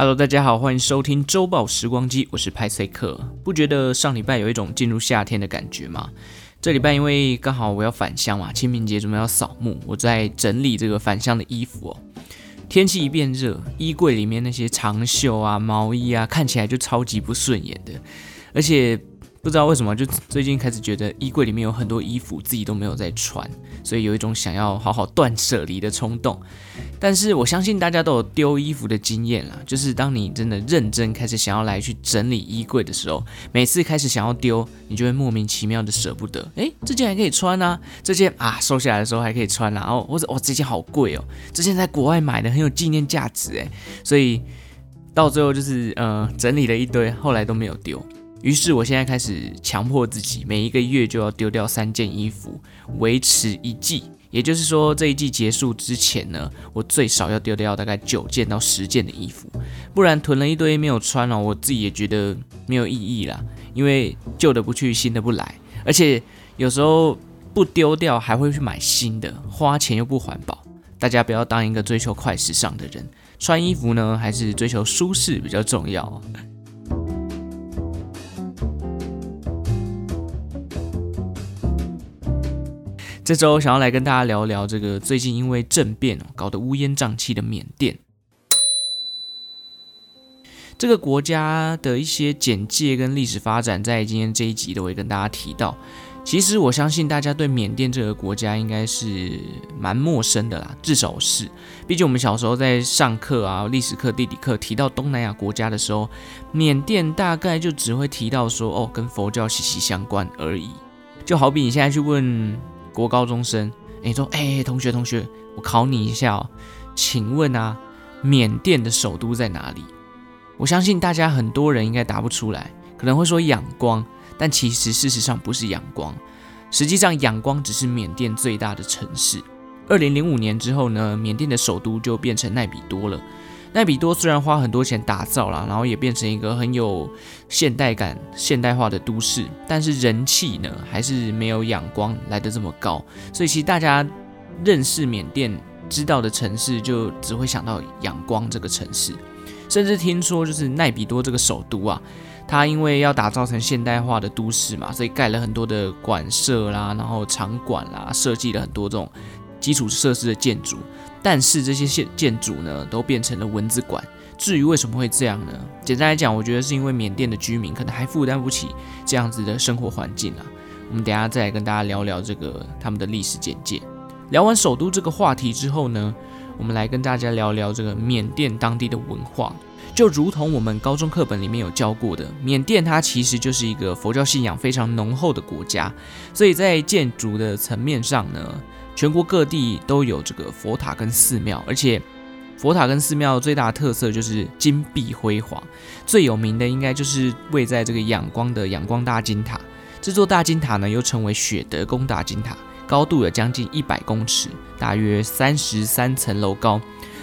Hello，大家好，欢迎收听周报时光机，我是派赛克。不觉得上礼拜有一种进入夏天的感觉吗？这礼拜因为刚好我要返乡嘛，清明节准备要扫墓，我在整理这个返乡的衣服哦。天气一变热，衣柜里面那些长袖啊、毛衣啊，看起来就超级不顺眼的，而且。不知道为什么，就最近开始觉得衣柜里面有很多衣服自己都没有在穿，所以有一种想要好好断舍离的冲动。但是我相信大家都有丢衣服的经验啦，就是当你真的认真开始想要来去整理衣柜的时候，每次开始想要丢，你就会莫名其妙的舍不得。诶，这件还可以穿啊，这件啊收下来的时候还可以穿啊，哦或者哦这件好贵哦，这件在国外买的很有纪念价值诶，所以到最后就是呃整理了一堆，后来都没有丢。于是，我现在开始强迫自己，每一个月就要丢掉三件衣服，维持一季。也就是说，这一季结束之前呢，我最少要丢掉大概九件到十件的衣服，不然囤了一堆没有穿哦，我自己也觉得没有意义啦。因为旧的不去，新的不来，而且有时候不丢掉还会去买新的，花钱又不环保。大家不要当一个追求快时尚的人，穿衣服呢，还是追求舒适比较重要。这周想要来跟大家聊聊这个最近因为政变搞得乌烟瘴气的缅甸，这个国家的一些简介跟历史发展，在今天这一集都会跟大家提到。其实我相信大家对缅甸这个国家应该是蛮陌生的啦，至少是。毕竟我们小时候在上课啊，历史课、地理课提到东南亚国家的时候，缅甸大概就只会提到说哦，跟佛教息息相关而已。就好比你现在去问。国高中生，你说，哎，同学，同学，我考你一下哦，请问啊，缅甸的首都在哪里？我相信大家很多人应该答不出来，可能会说仰光，但其实事实上不是仰光，实际上仰光只是缅甸最大的城市。二零零五年之后呢，缅甸的首都就变成奈比多了。奈比多虽然花很多钱打造了，然后也变成一个很有现代感、现代化的都市，但是人气呢还是没有仰光来得这么高。所以其实大家认识缅甸、知道的城市，就只会想到仰光这个城市。甚至听说，就是奈比多这个首都啊，它因为要打造成现代化的都市嘛，所以盖了很多的馆舍啦，然后场馆啦，设计了很多这种基础设施的建筑。但是这些建建筑呢，都变成了蚊子馆。至于为什么会这样呢？简单来讲，我觉得是因为缅甸的居民可能还负担不起这样子的生活环境啊。我们等下再来跟大家聊聊这个他们的历史简介。聊完首都这个话题之后呢，我们来跟大家聊聊这个缅甸当地的文化。就如同我们高中课本里面有教过的，缅甸它其实就是一个佛教信仰非常浓厚的国家，所以在建筑的层面上呢。全国各地都有这个佛塔跟寺庙，而且佛塔跟寺庙最大的特色就是金碧辉煌。最有名的应该就是位在这个仰光的仰光大金塔。这座大金塔呢，又称为雪德宫大金塔，高度有将近一百公尺，大约三十三层楼高。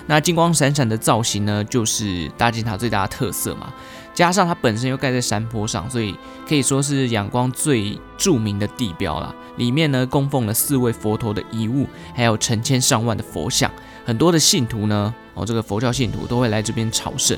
那金光闪闪的造型呢，就是大金塔最大的特色嘛。加上它本身又盖在山坡上，所以可以说是仰光最著名的地标了。里面呢，供奉了四位佛陀的遗物，还有成千上万的佛像。很多的信徒呢，哦，这个佛教信徒都会来这边朝圣。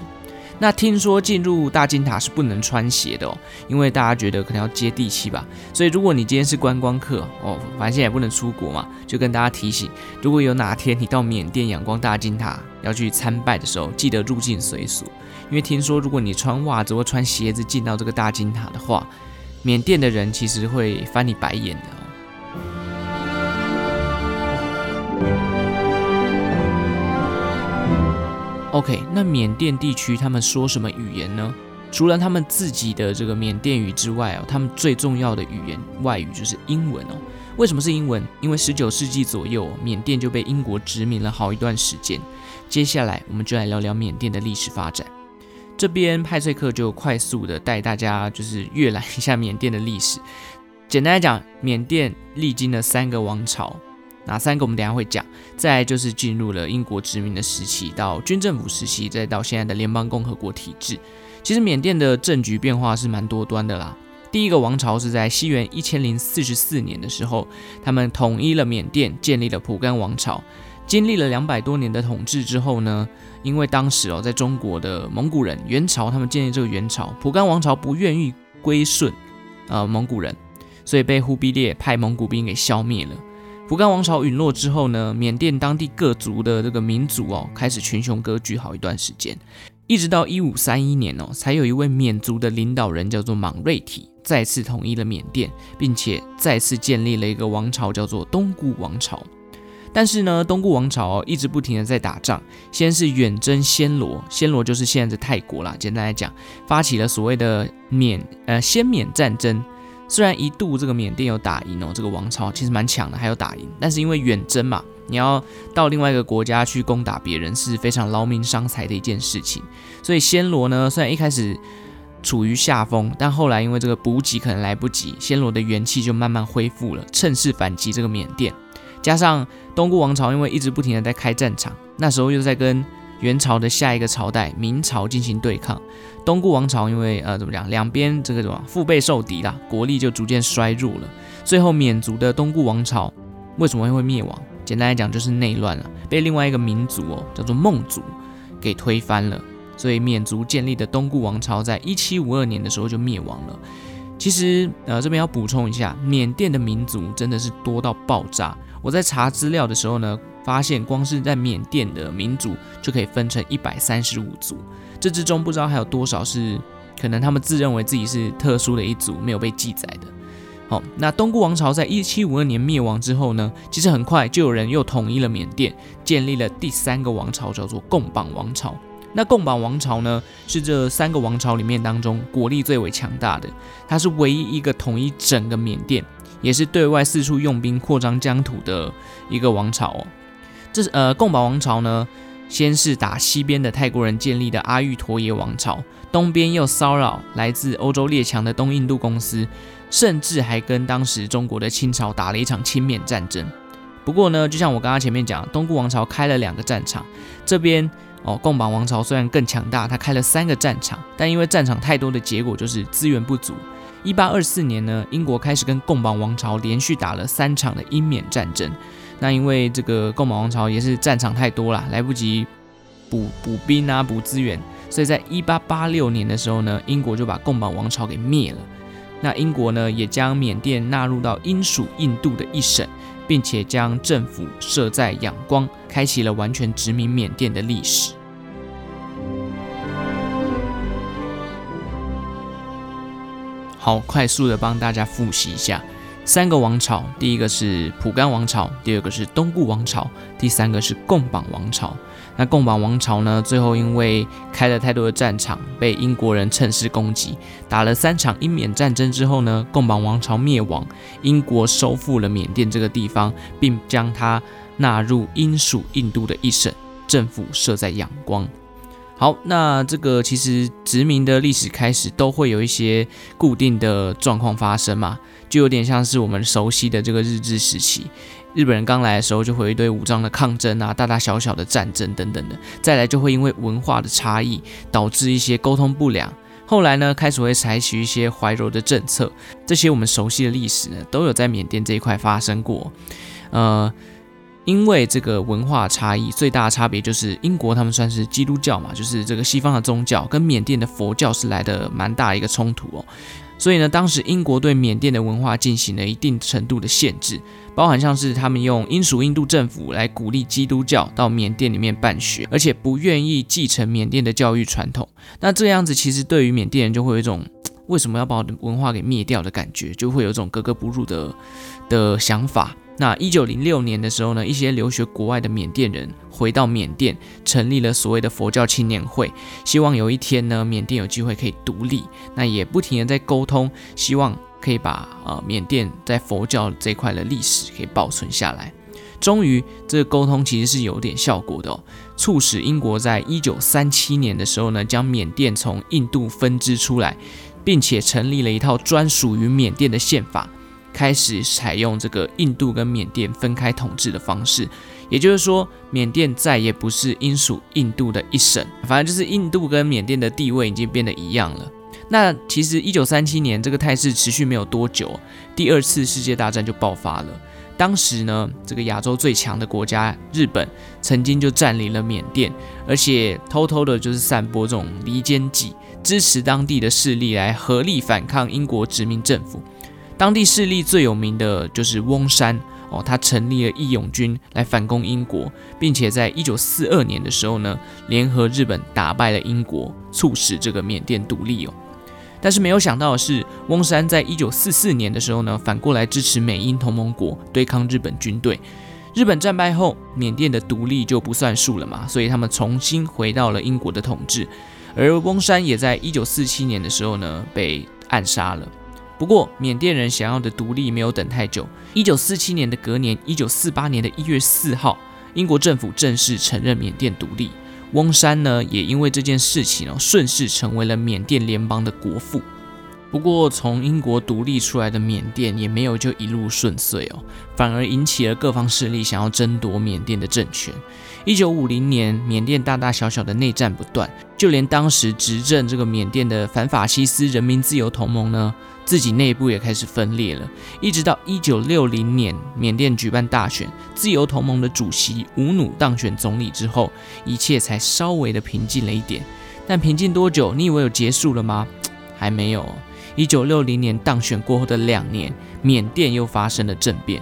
那听说进入大金塔是不能穿鞋的哦，因为大家觉得可能要接地气吧。所以如果你今天是观光客哦，反正现在也不能出国嘛，就跟大家提醒，如果有哪天你到缅甸仰光大金塔要去参拜的时候，记得入境随俗，因为听说如果你穿袜子或穿鞋子进到这个大金塔的话，缅甸的人其实会翻你白眼的哦。OK，那缅甸地区他们说什么语言呢？除了他们自己的这个缅甸语之外哦，他们最重要的语言外语就是英文哦。为什么是英文？因为十九世纪左右，缅甸就被英国殖民了好一段时间。接下来，我们就来聊聊缅甸的历史发展。这边派翠克就快速的带大家就是阅览一下缅甸的历史。简单来讲，缅甸历经了三个王朝。哪三个我们等下会讲，再就是进入了英国殖民的时期，到军政府时期，再到现在的联邦共和国体制。其实缅甸的政局变化是蛮多端的啦。第一个王朝是在西元一千零四十四年的时候，他们统一了缅甸，建立了蒲甘王朝。经历了两百多年的统治之后呢，因为当时哦，在中国的蒙古人元朝，他们建立这个元朝，蒲甘王朝不愿意归顺呃蒙古人，所以被忽必烈派蒙古兵给消灭了。蒲甘王朝陨落之后呢，缅甸当地各族的这个民族哦，开始群雄割据好一段时间，一直到一五三一年哦，才有一位缅族的领导人叫做莽瑞体，再次统一了缅甸，并且再次建立了一个王朝，叫做东姑王朝。但是呢，东姑王朝一直不停的在打仗，先是远征暹罗，暹罗就是现在的泰国啦。简单来讲，发起了所谓的缅呃暹缅战争。虽然一度这个缅甸有打赢哦，这个王朝其实蛮强的，还有打赢，但是因为远征嘛，你要到另外一个国家去攻打别人是非常劳民伤财的一件事情。所以暹罗呢，虽然一开始处于下风，但后来因为这个补给可能来不及，暹罗的元气就慢慢恢复了，趁势反击这个缅甸。加上东姑王朝因为一直不停的在开战场，那时候又在跟元朝的下一个朝代明朝进行对抗。东顾王朝因为呃怎么讲，两边这个什么腹背受敌啦，国力就逐渐衰弱了。最后缅族的东顾王朝为什么会灭亡？简单来讲就是内乱了，被另外一个民族哦叫做孟族给推翻了。所以缅族建立的东顾王朝在一七五二年的时候就灭亡了。其实呃这边要补充一下，缅甸的民族真的是多到爆炸。我在查资料的时候呢，发现光是在缅甸的民族就可以分成一百三十五族，这之中不知道还有多少是可能他们自认为自己是特殊的一族，没有被记载的。好，那东姑王朝在一七五二年灭亡之后呢，其实很快就有人又统一了缅甸，建立了第三个王朝，叫做贡榜王朝。那贡榜王朝呢，是这三个王朝里面当中国力最为强大的，它是唯一一个统一整个缅甸。也是对外四处用兵扩张疆土的一个王朝哦。这是呃贡榜王朝呢，先是打西边的泰国人建立的阿育陀耶王朝，东边又骚扰来自欧洲列强的东印度公司，甚至还跟当时中国的清朝打了一场钦缅战争。不过呢，就像我刚刚前面讲，东姑王朝开了两个战场，这边哦贡榜王朝虽然更强大，它开了三个战场，但因为战场太多的结果就是资源不足。一八二四年呢，英国开始跟贡榜王朝连续打了三场的英缅战争。那因为这个贡榜王朝也是战场太多了，来不及补补兵啊，补资源，所以在一八八六年的时候呢，英国就把贡榜王朝给灭了。那英国呢，也将缅甸纳入到英属印度的一省，并且将政府设在仰光，开启了完全殖民缅甸的历史。好，快速的帮大家复习一下三个王朝：第一个是蒲甘王朝，第二个是东姑王朝，第三个是贡榜王朝。那贡榜王朝呢，最后因为开了太多的战场，被英国人趁势攻击，打了三场英缅战争之后呢，贡榜王朝灭亡，英国收复了缅甸这个地方，并将它纳入英属印度的一省，政府设在仰光。好，那这个其实殖民的历史开始都会有一些固定的状况发生嘛，就有点像是我们熟悉的这个日治时期，日本人刚来的时候就会有一堆武装的抗争啊，大大小小的战争等等的，再来就会因为文化的差异导致一些沟通不良，后来呢开始会采取一些怀柔的政策，这些我们熟悉的历史呢都有在缅甸这一块发生过，呃。因为这个文化差异，最大的差别就是英国他们算是基督教嘛，就是这个西方的宗教跟缅甸的佛教是来的蛮大的一个冲突哦。所以呢，当时英国对缅甸的文化进行了一定程度的限制，包含像是他们用英属印度政府来鼓励基督教到缅甸里面办学，而且不愿意继承缅甸的教育传统。那这样子其实对于缅甸人就会有一种为什么要把我的文化给灭掉的感觉，就会有一种格格不入的的想法。那一九零六年的时候呢，一些留学国外的缅甸人回到缅甸，成立了所谓的佛教青年会，希望有一天呢，缅甸有机会可以独立。那也不停的在沟通，希望可以把呃缅甸在佛教这块的历史给保存下来。终于，这个沟通其实是有点效果的哦，促使英国在一九三七年的时候呢，将缅甸从印度分支出来，并且成立了一套专属于缅甸的宪法。开始采用这个印度跟缅甸分开统治的方式，也就是说，缅甸再也不是英属印度的一省，反正就是印度跟缅甸的地位已经变得一样了。那其实一九三七年这个态势持续没有多久，第二次世界大战就爆发了。当时呢，这个亚洲最强的国家日本曾经就占领了缅甸，而且偷偷的就是散播这种离间计，支持当地的势力来合力反抗英国殖民政府。当地势力最有名的就是翁山哦，他成立了义勇军来反攻英国，并且在一九四二年的时候呢，联合日本打败了英国，促使这个缅甸独立哦。但是没有想到的是，翁山在一九四四年的时候呢，反过来支持美英同盟国对抗日本军队。日本战败后，缅甸的独立就不算数了嘛，所以他们重新回到了英国的统治。而翁山也在一九四七年的时候呢，被暗杀了。不过，缅甸人想要的独立没有等太久。一九四七年的隔年，一九四八年的一月四号，英国政府正式承认缅甸独立。翁山呢，也因为这件事情哦，顺势成为了缅甸联邦的国父。不过，从英国独立出来的缅甸也没有就一路顺遂哦，反而引起了各方势力想要争夺缅甸的政权。一九五零年，缅甸大大小小的内战不断，就连当时执政这个缅甸的反法西斯人民自由同盟呢，自己内部也开始分裂了。一直到一九六零年，缅甸举办大选，自由同盟的主席吴努当选总理之后，一切才稍微的平静了一点。但平静多久？你以为有结束了吗？还没有。一九六零年当选过后的两年，缅甸又发生了政变。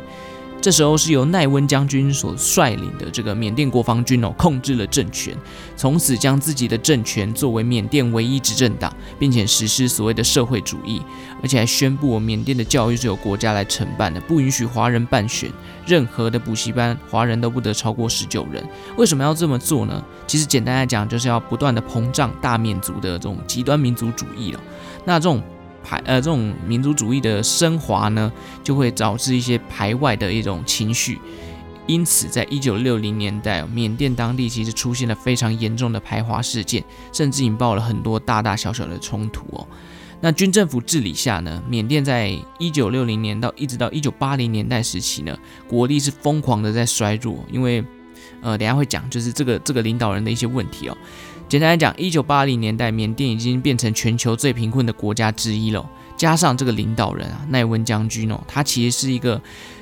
这时候是由奈温将军所率领的这个缅甸国防军哦，控制了政权，从此将自己的政权作为缅甸唯一执政党，并且实施所谓的社会主义，而且还宣布缅甸的教育是由国家来承办的，不允许华人办学，任何的补习班华人都不得超过十九人。为什么要这么做呢？其实简单来讲，就是要不断的膨胀大缅族的这种极端民族主义了。那这种。排呃，这种民族主义的升华呢，就会导致一些排外的一种情绪。因此，在一九六零年代，缅甸当地其实出现了非常严重的排华事件，甚至引爆了很多大大小小的冲突哦。那军政府治理下呢，缅甸在一九六零年到一直到一九八零年代时期呢，国力是疯狂的在衰弱，因为呃，等下会讲，就是这个这个领导人的一些问题哦。简单来讲，一九八零年代，缅甸已经变成全球最贫困的国家之一了。加上这个领导人啊，奈温将军哦，他其实是一个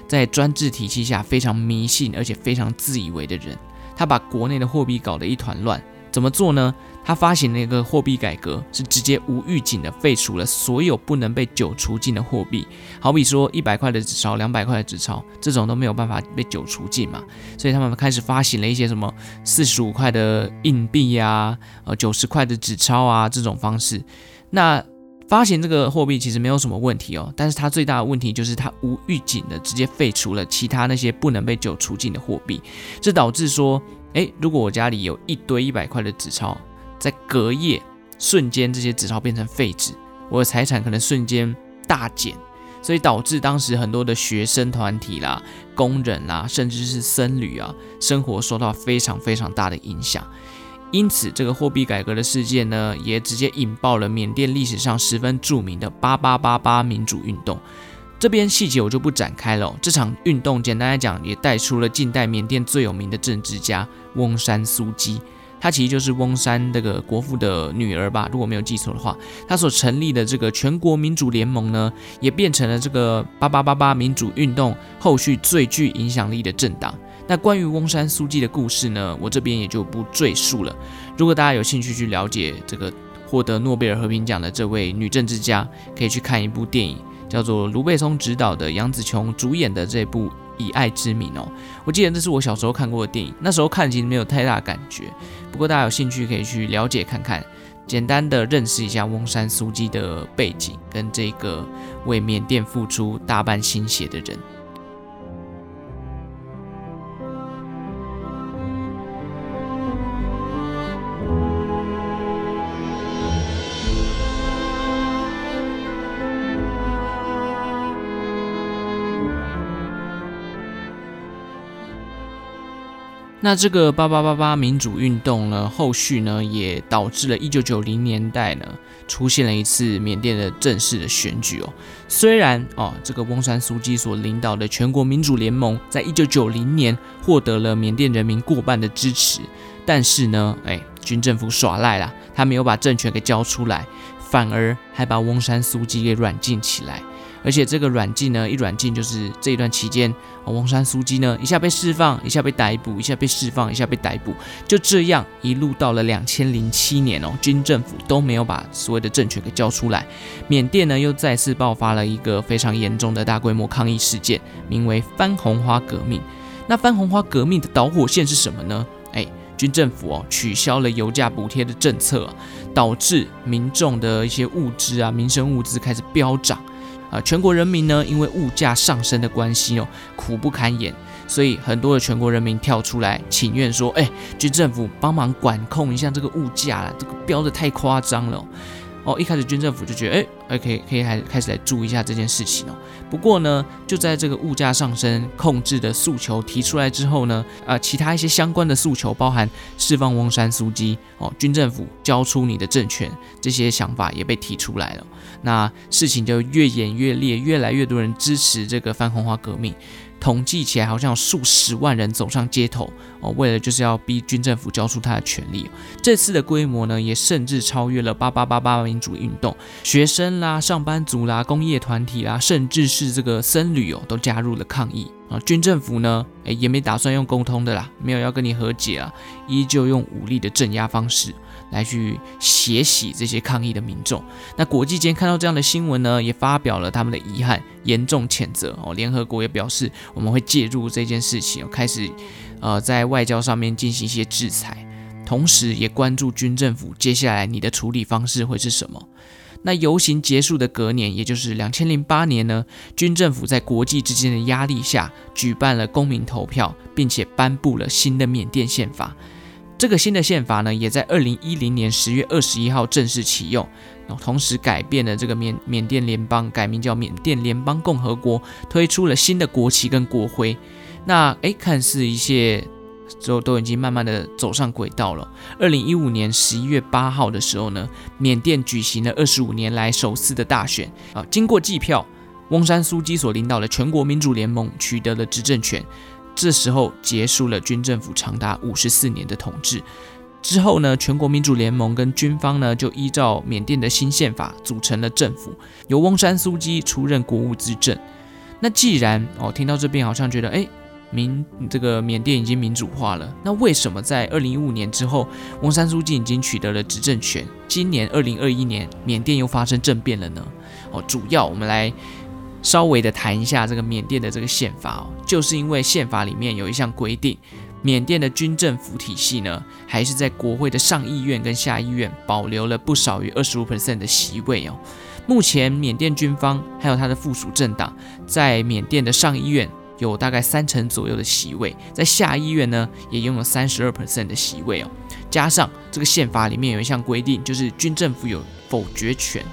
在专制体系下非常迷信而且非常自以为的人。他把国内的货币搞得一团乱。怎么做呢？他发行了一个货币改革，是直接无预警的废除了所有不能被缴除进的货币，好比说一百块的纸钞、两百块的纸钞，这种都没有办法被缴除进嘛。所以他们开始发行了一些什么四十五块的硬币呀，呃九十块的纸钞啊这种方式。那发行这个货币其实没有什么问题哦，但是它最大的问题就是它无预警的直接废除了其他那些不能被缴除进的货币，这导致说。诶，如果我家里有一堆一百块的纸钞，在隔夜瞬间这些纸钞变成废纸，我的财产可能瞬间大减，所以导致当时很多的学生团体啦、工人啦，甚至是僧侣啊，生活受到非常非常大的影响。因此，这个货币改革的事件呢，也直接引爆了缅甸历史上十分著名的八八八八民主运动。这边细节我就不展开了。这场运动简单来讲，也带出了近代缅甸最有名的政治家翁山苏姬。他其实就是翁山这个国父的女儿吧，如果没有记错的话。他所成立的这个全国民主联盟呢，也变成了这个八八八八民主运动后续最具影响力的政党。那关于翁山苏记的故事呢，我这边也就不赘述了。如果大家有兴趣去了解这个获得诺贝尔和平奖的这位女政治家，可以去看一部电影。叫做卢贝松执导的、杨紫琼主演的这部《以爱之名》哦，我记得这是我小时候看过的电影，那时候看其实没有太大感觉，不过大家有兴趣可以去了解看看，简单的认识一下翁山苏姬的背景跟这个为缅甸付出大半心血的人。那这个八八八八民主运动呢，后续呢也导致了一九九零年代呢出现了一次缅甸的正式的选举哦。虽然哦，这个翁山苏姬所领导的全国民主联盟在一九九零年获得了缅甸人民过半的支持，但是呢，哎，军政府耍赖啦，他没有把政权给交出来，反而还把翁山苏姬给软禁起来。而且这个软禁呢，一软禁就是这一段期间，翁山苏姬呢一下被释放，一下被逮捕，一下被释放，一下被逮捕，就这样一路到了两千零七年哦，军政府都没有把所谓的政权给交出来，缅甸呢又再次爆发了一个非常严重的大规模抗议事件，名为番红花革命。那番红花革命的导火线是什么呢？哎，军政府哦取消了油价补贴的政策，导致民众的一些物资啊、民生物资开始飙涨啊，全国人民呢因为物价上升的关系哦，苦不堪言，所以很多的全国人民跳出来请愿说，哎，军政府帮忙管控一下这个物价啦，这个飙的太夸张了。哦一开始军政府就觉得，哎，可以，可以开始开始来注意一下这件事情哦。不过呢，就在这个物价上升控制的诉求提出来之后呢，呃，其他一些相关的诉求，包含释放翁山苏姬，哦，军政府交出你的政权，这些想法也被提出来了。那事情就越演越烈，越来越多人支持这个反红花革命。统计起来，好像有数十万人走上街头哦，为了就是要逼军政府交出他的权利。这次的规模呢，也甚至超越了八八八八民主运动，学生啦、上班族啦、工业团体啦，甚至是这个僧侣哦，都加入了抗议啊。军政府呢，诶，也没打算用沟通的啦，没有要跟你和解啊，依旧用武力的镇压方式。来去血洗这些抗议的民众。那国际间看到这样的新闻呢，也发表了他们的遗憾，严重谴责哦。联合国也表示，我们会介入这件事情，开始呃在外交上面进行一些制裁，同时也关注军政府接下来你的处理方式会是什么。那游行结束的隔年，也就是两千零八年呢，军政府在国际之间的压力下，举办了公民投票，并且颁布了新的缅甸宪法。这个新的宪法呢，也在二零一零年十月二十一号正式启用，然后同时改变了这个缅缅甸联邦，改名叫缅甸联邦共和国，推出了新的国旗跟国徽。那诶，看似一切都都已经慢慢的走上轨道了。二零一五年十一月八号的时候呢，缅甸举行了二十五年来首次的大选啊，经过计票，翁山苏姬所领导的全国民主联盟取得了执政权。这时候结束了军政府长达五十四年的统治。之后呢，全国民主联盟跟军方呢就依照缅甸的新宪法组成了政府，由翁山苏姬出任国务资政。那既然哦，听到这边好像觉得哎，民这个缅甸已经民主化了，那为什么在二零一五年之后，翁山苏姬已经取得了执政权，今年二零二一年缅甸又发生政变了呢？哦，主要我们来。稍微的谈一下这个缅甸的这个宪法哦，就是因为宪法里面有一项规定，缅甸的军政府体系呢，还是在国会的上议院跟下议院保留了不少于二十五 percent 的席位哦。目前缅甸军方还有它的附属政党在缅甸的上议院有大概三成左右的席位，在下议院呢也拥有三十二 percent 的席位哦。加上这个宪法里面有一项规定，就是军政府有否决权。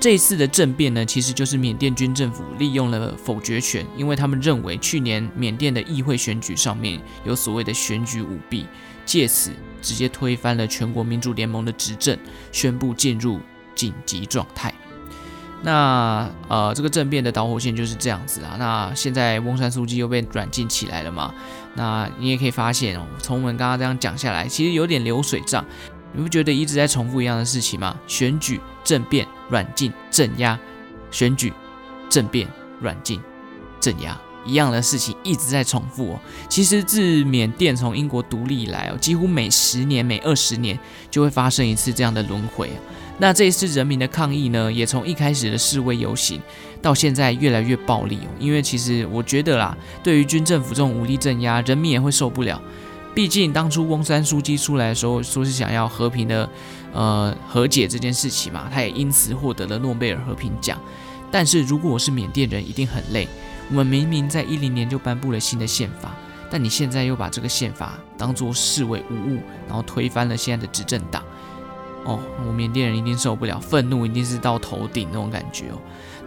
这一次的政变呢，其实就是缅甸军政府利用了否决权，因为他们认为去年缅甸的议会选举上面有所谓的选举舞弊，借此直接推翻了全国民主联盟的执政，宣布进入紧急状态。那呃，这个政变的导火线就是这样子啊。那现在翁山书记又被软禁起来了嘛？那你也可以发现哦，从我们刚刚这样讲下来，其实有点流水账。你不觉得一直在重复一样的事情吗？选举、政变、软禁、镇压，选举、政变、软禁、镇压，一样的事情一直在重复哦。其实自缅甸从英国独立以来哦，几乎每十年、每二十年就会发生一次这样的轮回。那这一次人民的抗议呢，也从一开始的示威游行，到现在越来越暴力哦。因为其实我觉得啦，对于军政府这种武力镇压，人民也会受不了。毕竟当初翁山书记出来的时候，说是想要和平的，呃，和解这件事情嘛，他也因此获得了诺贝尔和平奖。但是如果我是缅甸人，一定很累。我们明明在一零年就颁布了新的宪法，但你现在又把这个宪法当作视为无物，然后推翻了现在的执政党。哦，我缅甸人一定受不了，愤怒一定是到头顶那种感觉哦。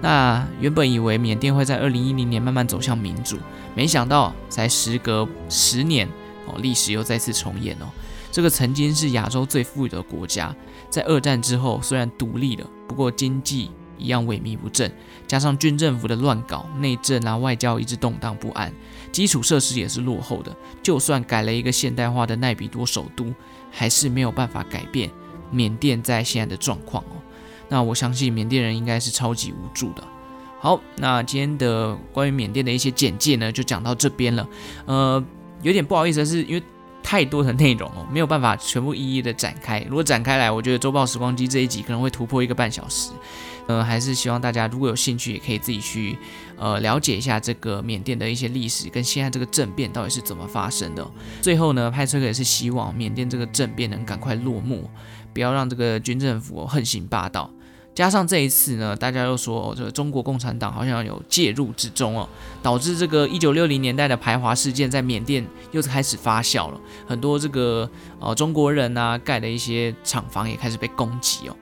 那原本以为缅甸会在二零一零年慢慢走向民主，没想到才时隔十年。哦，历史又再次重演哦。这个曾经是亚洲最富裕的国家，在二战之后虽然独立了，不过经济一样萎靡不振，加上军政府的乱搞，内政啊外交一直动荡不安，基础设施也是落后的。就算改了一个现代化的奈比多首都，还是没有办法改变缅甸在现在的状况哦。那我相信缅甸人应该是超级无助的。好，那今天的关于缅甸的一些简介呢，就讲到这边了。呃，有点不好意思是，因为太多的内容哦，没有办法全部一一的展开。如果展开来，我觉得周报时光机这一集可能会突破一个半小时。呃，还是希望大家如果有兴趣，也可以自己去呃了解一下这个缅甸的一些历史跟现在这个政变到底是怎么发生的。最后呢，派翠克也是希望缅甸这个政变能赶快落幕，不要让这个军政府横行霸道。加上这一次呢，大家又说这个中国共产党好像有介入之中哦，导致这个一九六零年代的排华事件在缅甸又开始发酵了，很多这个呃中国人啊盖的一些厂房也开始被攻击哦。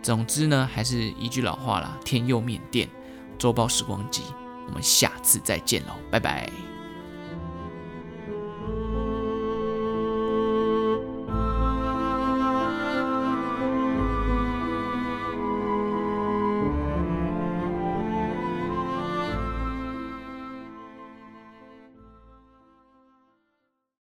总之呢，还是一句老话啦，天佑缅甸，周报时光机，我们下次再见喽，拜拜。